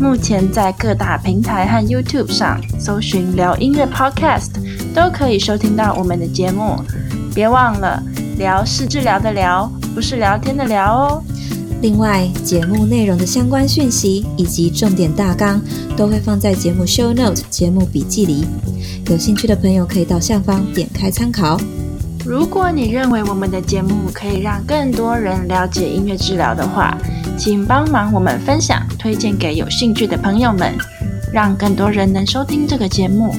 目前在各大平台和 YouTube 上搜寻“聊音乐 Podcast”，都可以收听到我们的节目。别忘了，聊是治疗的疗，不是聊天的聊哦。另外，节目内容的相关讯息以及重点大纲都会放在节目 Show Note 节目笔记里，有兴趣的朋友可以到下方点开参考。如果你认为我们的节目可以让更多人了解音乐治疗的话，请帮忙我们分享、推荐给有兴趣的朋友们，让更多人能收听这个节目。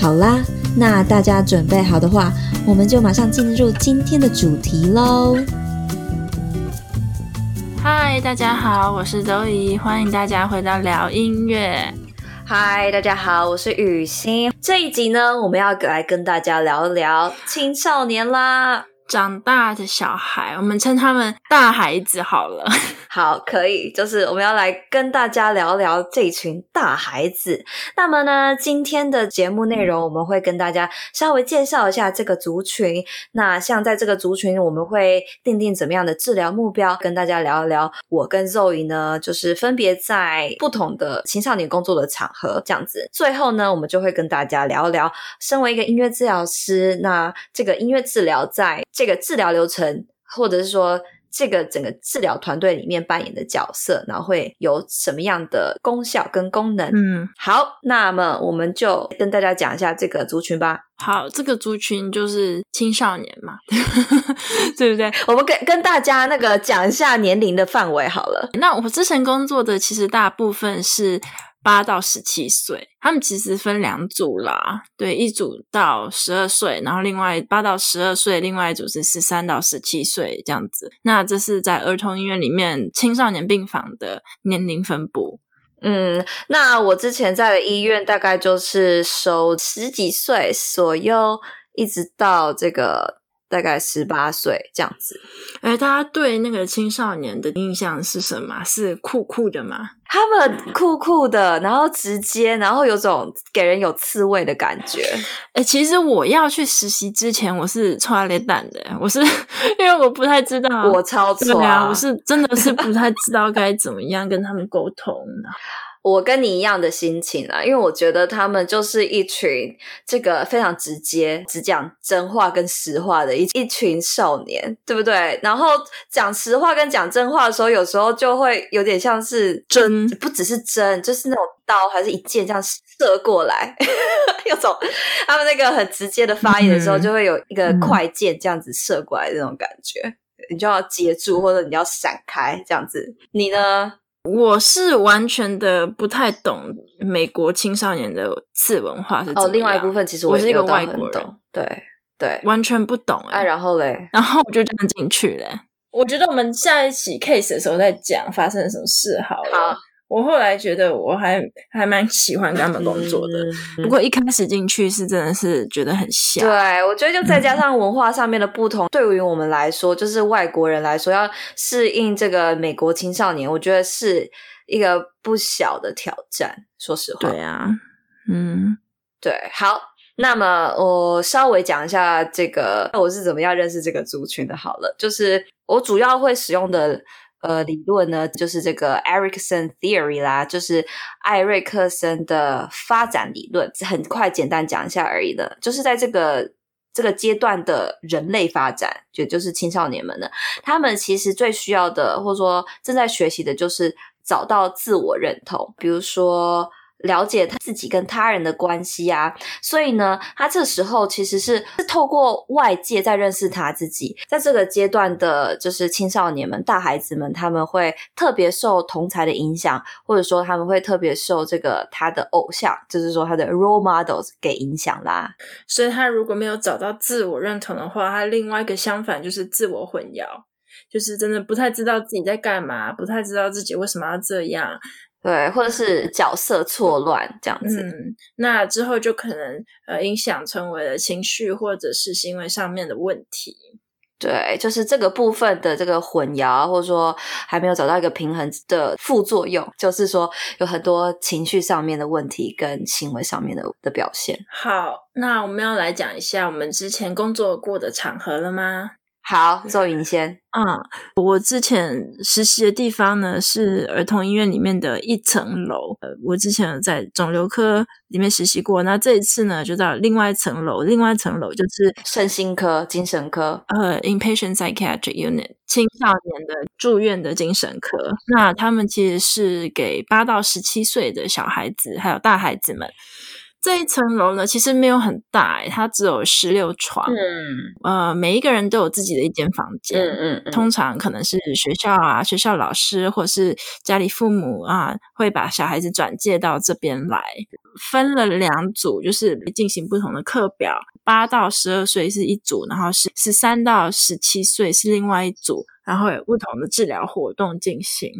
好啦，那大家准备好的话，我们就马上进入今天的主题喽。嗨，大家好，我是周怡，欢迎大家回到聊音乐。嗨，大家好，我是雨欣。这一集呢，我们要来跟大家聊一聊青少年啦。长大的小孩，我们称他们大孩子好了。好，可以，就是我们要来跟大家聊聊这群大孩子。那么呢，今天的节目内容，我们会跟大家稍微介绍一下这个族群。那像在这个族群，我们会定定怎么样的治疗目标，跟大家聊一聊。我跟 Zoe 呢，就是分别在不同的青少年工作的场合这样子。最后呢，我们就会跟大家聊一聊，身为一个音乐治疗师，那这个音乐治疗在这个治疗流程，或者是说这个整个治疗团队里面扮演的角色，然后会有什么样的功效跟功能？嗯，好，那么我们就跟大家讲一下这个族群吧。好，这个族群就是青少年嘛，对不对？我们跟跟大家那个讲一下年龄的范围好了。那我之前工作的其实大部分是。八到十七岁，他们其实分两组啦，对，一组到十二岁，然后另外八到十二岁，另外一组是十三到十七岁这样子。那这是在儿童医院里面青少年病房的年龄分布。嗯，那我之前在的医院大概就是收十几岁左右，一直到这个。大概十八岁这样子，哎，大家对那个青少年的印象是什么？是酷酷的吗？他们酷酷的，然后直接，然后有种给人有刺猬的感觉。哎，其实我要去实习之前，我是穿脸蛋的，我是因为我不太知道，我超错啊，我是真的是不太知道该怎么样跟他们沟通的。我跟你一样的心情啊，因为我觉得他们就是一群这个非常直接、只讲真话跟实话的一一群少年，对不对？然后讲实话跟讲真话的时候，有时候就会有点像是针，不只是针，就是那种刀，还是一箭这样射过来，有种他们那个很直接的发言的时候，就会有一个快箭这样子射过来的那种感觉，嗯、你就要接住，或者你要闪开这样子。你呢？我是完全的不太懂美国青少年的次文化是怎样。哦，另外一部分其实我，我是一个外国人，对对，完全不懂哎、啊。然后嘞，然后我就这样进去了。我觉得我们下一期 case 的时候再讲发生什么事好了。好。我后来觉得我还还蛮喜欢跟他们工作的，嗯、不过一开始进去是真的是觉得很像。对，我觉得就再加上文化上面的不同，嗯、对于我们来说，就是外国人来说要适应这个美国青少年，我觉得是一个不小的挑战。说实话，对啊，嗯，对。好，那么我稍微讲一下这个我是怎么样认识这个族群的。好了，就是我主要会使用的。呃，理论呢，就是这个 ericson Theory 啦，就是艾瑞克森的发展理论。很快简单讲一下而已的，就是在这个这个阶段的人类发展，就就是青少年们呢，他们其实最需要的，或者说正在学习的，就是找到自我认同，比如说。了解他自己跟他人的关系啊，所以呢，他这时候其实是是透过外界在认识他自己。在这个阶段的，就是青少年们、大孩子们，他们会特别受同才的影响，或者说他们会特别受这个他的偶像，就是说他的 role models 给影响啦。所以他如果没有找到自我认同的话，他另外一个相反就是自我混淆，就是真的不太知道自己在干嘛，不太知道自己为什么要这样。对，或者是角色错乱这样子。嗯，那之后就可能呃影响成为了情绪或者是行为上面的问题。对，就是这个部分的这个混淆，或者说还没有找到一个平衡的副作用，就是说有很多情绪上面的问题跟行为上面的的表现。好，那我们要来讲一下我们之前工作过的场合了吗？好，周云先。啊、嗯，我之前实习的地方呢是儿童医院里面的一层楼。呃，我之前有在肿瘤科里面实习过，那这一次呢就到另外一层楼，另外一层楼就是身心科、精神科，呃，inpatient psychiatric unit，青少年的住院的精神科。那他们其实是给八到十七岁的小孩子，还有大孩子们。这一层楼呢，其实没有很大，诶，它只有十六床。嗯，呃，每一个人都有自己的一间房间。嗯嗯，嗯，通常可能是学校啊，学校老师或是家里父母啊，会把小孩子转介到这边来，分了两组，就是进行不同的课表。八到十二岁是一组，然后是十三到十七岁是另外一组，然后有不同的治疗活动进行。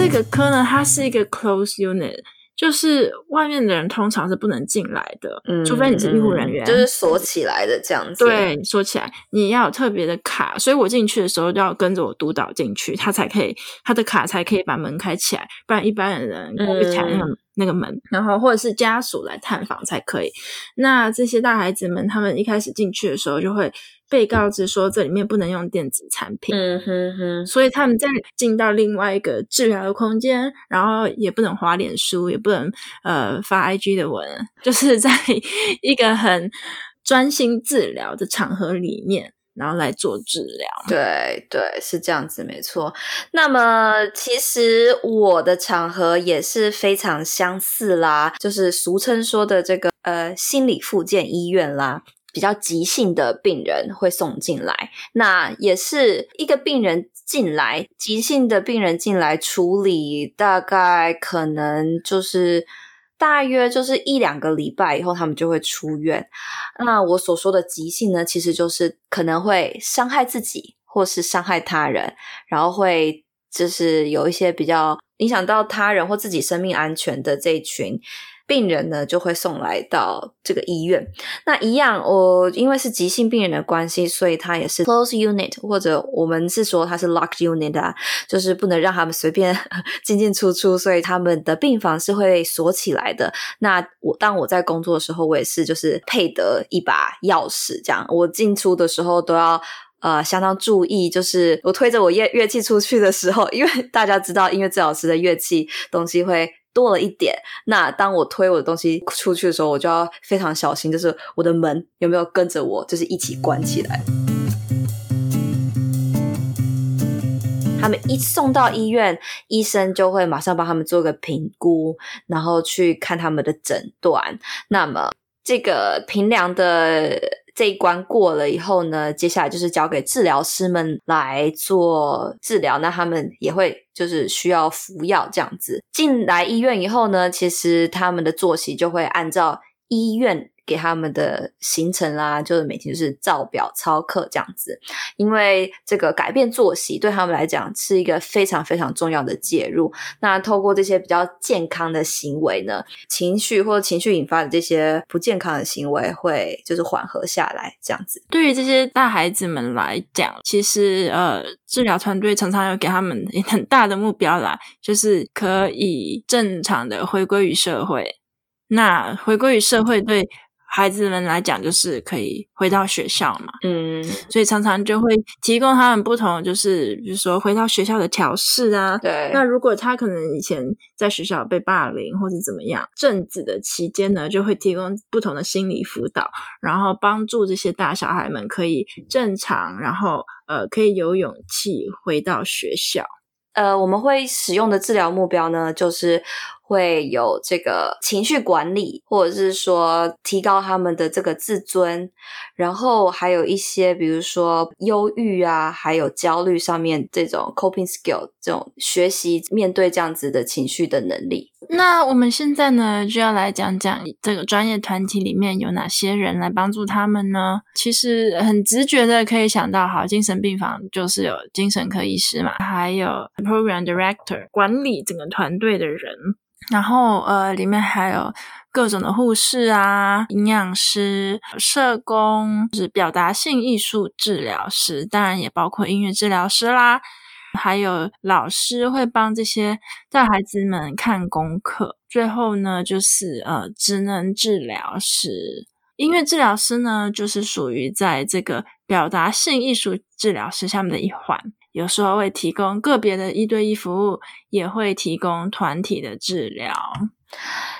这个科呢，它是一个 closed unit，就是外面的人通常是不能进来的，嗯，除非你是医护人员，就是锁起来的这样子。对，锁起来，你要有特别的卡，所以我进去的时候就要跟着我督导进去，他才可以，他的卡才可以把门开起来，不然一般的人开不起来那个、嗯、那个门，然后或者是家属来探访才可以。那这些大孩子们，他们一开始进去的时候就会。被告知说这里面不能用电子产品，嗯哼哼，所以他们再进到另外一个治疗的空间，然后也不能滑脸书，也不能呃发 IG 的文，就是在 一个很专心治疗的场合里面，然后来做治疗。对对，是这样子，没错。那么其实我的场合也是非常相似啦，就是俗称说的这个呃心理复健医院啦。比较急性的病人会送进来，那也是一个病人进来，急性的病人进来处理，大概可能就是大约就是一两个礼拜以后，他们就会出院。那我所说的急性呢，其实就是可能会伤害自己或是伤害他人，然后会就是有一些比较影响到他人或自己生命安全的这一群。病人呢就会送来到这个医院。那一样，我因为是急性病人的关系，所以他也是 close unit，或者我们是说他是 locked unit 啊，就是不能让他们随便 进进出出，所以他们的病房是会锁起来的。那我当我在工作的时候，我也是就是配得一把钥匙，这样我进出的时候都要呃相当注意，就是我推着我乐乐器出去的时候，因为大家知道音乐治疗师的乐器东西会。多了一点，那当我推我的东西出去的时候，我就要非常小心，就是我的门有没有跟着我，就是一起关起来。他们一送到医院，医生就会马上帮他们做个评估，然后去看他们的诊断。那么这个平凉的。这一关过了以后呢，接下来就是交给治疗师们来做治疗。那他们也会就是需要服药这样子。进来医院以后呢，其实他们的作息就会按照医院。给他们的行程啦，就是每天就是照表操课这样子，因为这个改变作息对他们来讲是一个非常非常重要的介入。那透过这些比较健康的行为呢，情绪或者情绪引发的这些不健康的行为会就是缓和下来这样子。对于这些大孩子们来讲，其实呃，治疗团队常常有给他们很大的目标啦，就是可以正常的回归于社会。那回归于社会对。孩子们来讲，就是可以回到学校嘛，嗯，所以常常就会提供他们不同，就是比如说回到学校的调试啊，对。那如果他可能以前在学校被霸凌或者怎么样，阵子的期间呢，就会提供不同的心理辅导，然后帮助这些大小孩们可以正常，然后呃，可以有勇气回到学校。呃，我们会使用的治疗目标呢，就是会有这个情绪管理，或者是说提高他们的这个自尊，然后还有一些比如说忧郁啊，还有焦虑上面这种 coping skill，这种学习面对这样子的情绪的能力。那我们现在呢，就要来讲讲这个专业团体里面有哪些人来帮助他们呢？其实很直觉的可以想到，好，精神病房就是有精神科医师嘛，还有 program director 管理整个团队的人，然后呃，里面还有各种的护士啊、营养师、社工，就是表达性艺术治疗师，当然也包括音乐治疗师啦。还有老师会帮这些带孩子们看功课，最后呢，就是呃，职能治疗师、音乐治疗师呢，就是属于在这个表达性艺术治疗师下面的一环，有时候会提供个别的一对一服务，也会提供团体的治疗。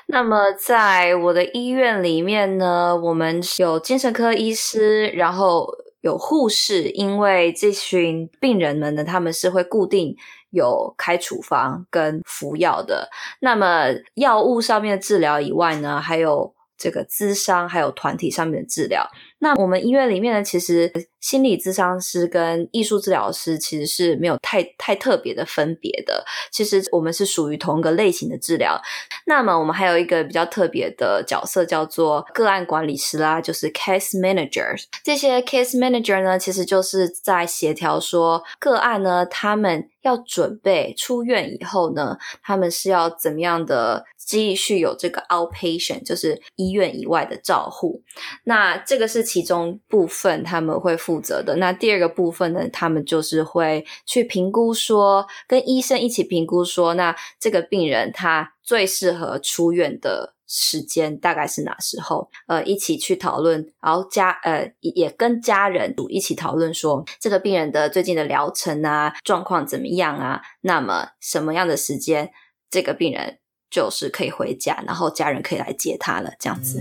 那么，在我的医院里面呢，我们有精神科医师，然后。有护士，因为这群病人们呢，他们是会固定有开处方跟服药的。那么药物上面的治疗以外呢，还有这个咨商，还有团体上面的治疗。那我们医院里面呢，其实心理咨商师跟艺术治疗师其实是没有太太特别的分别的。其实我们是属于同一个类型的治疗。那么我们还有一个比较特别的角色，叫做个案管理师啦，就是 case manager。这些 case manager 呢，其实就是在协调说个案呢，他们要准备出院以后呢，他们是要怎么样的继续有这个 outpatient，就是医院以外的照护。那这个是。其中部分他们会负负责的，那第二个部分呢，他们就是会去评估说，跟医生一起评估说，那这个病人他最适合出院的时间大概是哪时候？呃，一起去讨论，然后家呃也跟家人一起讨论说，这个病人的最近的疗程啊，状况怎么样啊？那么什么样的时间，这个病人就是可以回家，然后家人可以来接他了，这样子。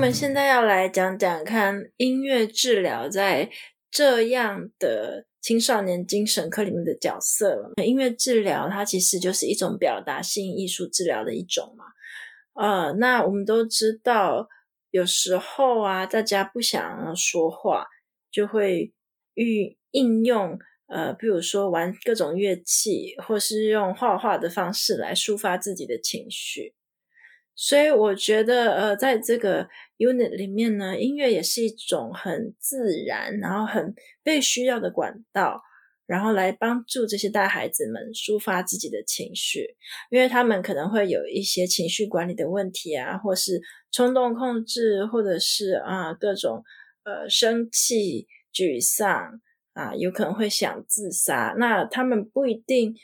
们现在要来讲讲看音乐治疗在这样的青少年精神科里面的角色了。音乐治疗它其实就是一种表达性艺术治疗的一种嘛。呃，那我们都知道，有时候啊，大家不想说话，就会运应用呃，比如说玩各种乐器，或是用画画的方式来抒发自己的情绪。所以我觉得，呃，在这个 unit 里面呢，音乐也是一种很自然，然后很被需要的管道，然后来帮助这些大孩子们抒发自己的情绪，因为他们可能会有一些情绪管理的问题啊，或是冲动控制，或者是啊各种呃生气、沮丧啊，有可能会想自杀，那他们不一定。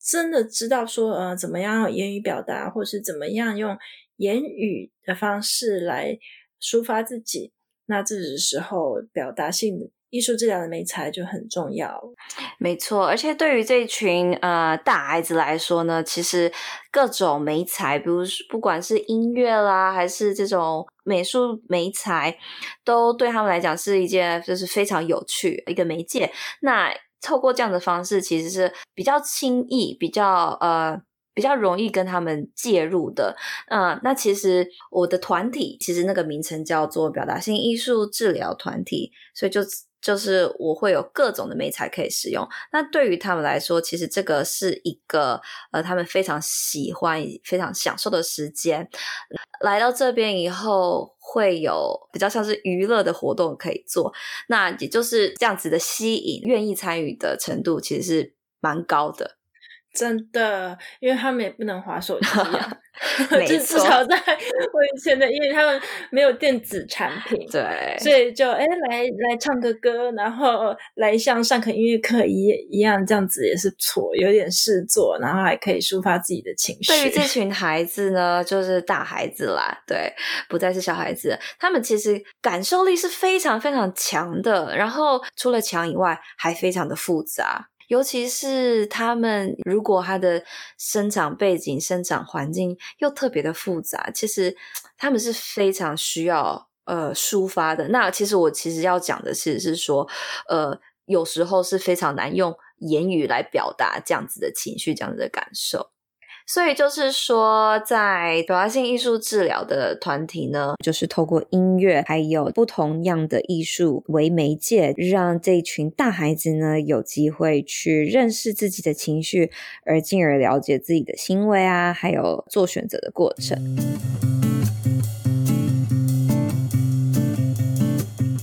真的知道说，呃，怎么样用言语表达，或是怎么样用言语的方式来抒发自己，那这时候表达性艺术治疗的媒材就很重要。没错，而且对于这群呃大孩子来说呢，其实各种媒材，比如不管是音乐啦，还是这种美术媒材，都对他们来讲是一件就是非常有趣一个媒介。那透过这样的方式，其实是比较轻易、比较呃比较容易跟他们介入的。嗯、那其实我的团体其实那个名称叫做表达性艺术治疗团体，所以就。就是我会有各种的美材可以使用，那对于他们来说，其实这个是一个呃，他们非常喜欢、非常享受的时间。来到这边以后，会有比较像是娱乐的活动可以做，那也就是这样子的吸引，愿意参与的程度其实是蛮高的。真的，因为他们也不能划手机 就至少在我以前的，因为他们没有电子产品，对，所以就哎来来唱个歌，然后来像上课音乐课一一样，这样子也是错，有点事做，然后还可以抒发自己的情绪。对于这 群孩子呢，就是大孩子啦，对，不再是小孩子，他们其实感受力是非常非常强的，然后除了强以外，还非常的复杂。尤其是他们，如果他的生长背景、生长环境又特别的复杂，其实他们是非常需要呃抒发的。那其实我其实要讲的是，是说呃，有时候是非常难用言语来表达这样子的情绪、这样子的感受。所以就是说，在多样性艺术治疗的团体呢，就是透过音乐还有不同样的艺术为媒介，让这群大孩子呢有机会去认识自己的情绪，而进而了解自己的行为啊，还有做选择的过程。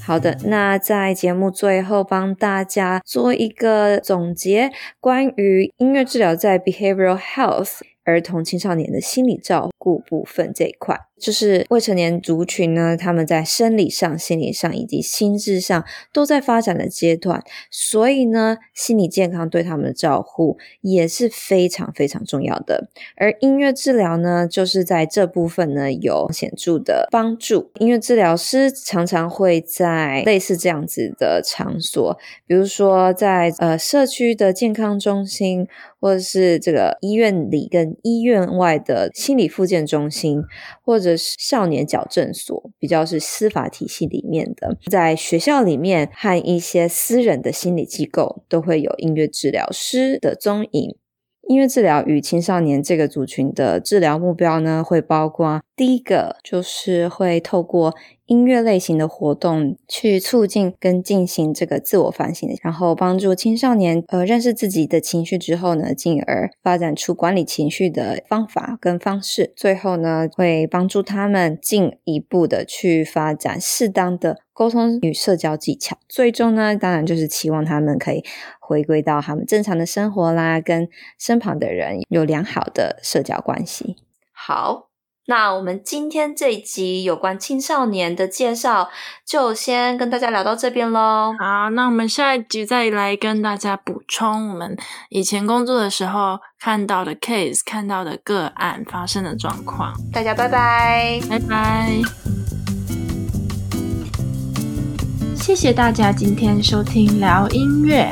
好的，那在节目最后帮大家做一个总结，关于音乐治疗在 behavioral health 儿童青少年的心理照顾部分这一块。就是未成年族群呢，他们在生理上、心理上以及心智上都在发展的阶段，所以呢，心理健康对他们的照护也是非常非常重要的。而音乐治疗呢，就是在这部分呢有显著的帮助。音乐治疗师常常会在类似这样子的场所，比如说在呃社区的健康中心，或者是这个医院里跟医院外的心理复健中心，或者是少年矫正所，比较是司法体系里面的，在学校里面和一些私人的心理机构都会有音乐治疗师的踪影。音乐治疗与青少年这个族群的治疗目标呢，会包括第一个就是会透过音乐类型的活动去促进跟进行这个自我反省，然后帮助青少年呃认识自己的情绪之后呢，进而发展出管理情绪的方法跟方式。最后呢，会帮助他们进一步的去发展适当的沟通与社交技巧。最终呢，当然就是期望他们可以回归到他们正常的生活啦，跟身旁的人有良好的社交关系。好。那我们今天这一集有关青少年的介绍，就先跟大家聊到这边喽。好，那我们下一集再来跟大家补充我们以前工作的时候看到的 case、看到的个案发生的状况。大家拜拜，拜拜。谢谢大家今天收听聊音乐。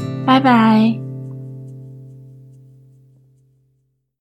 拜拜。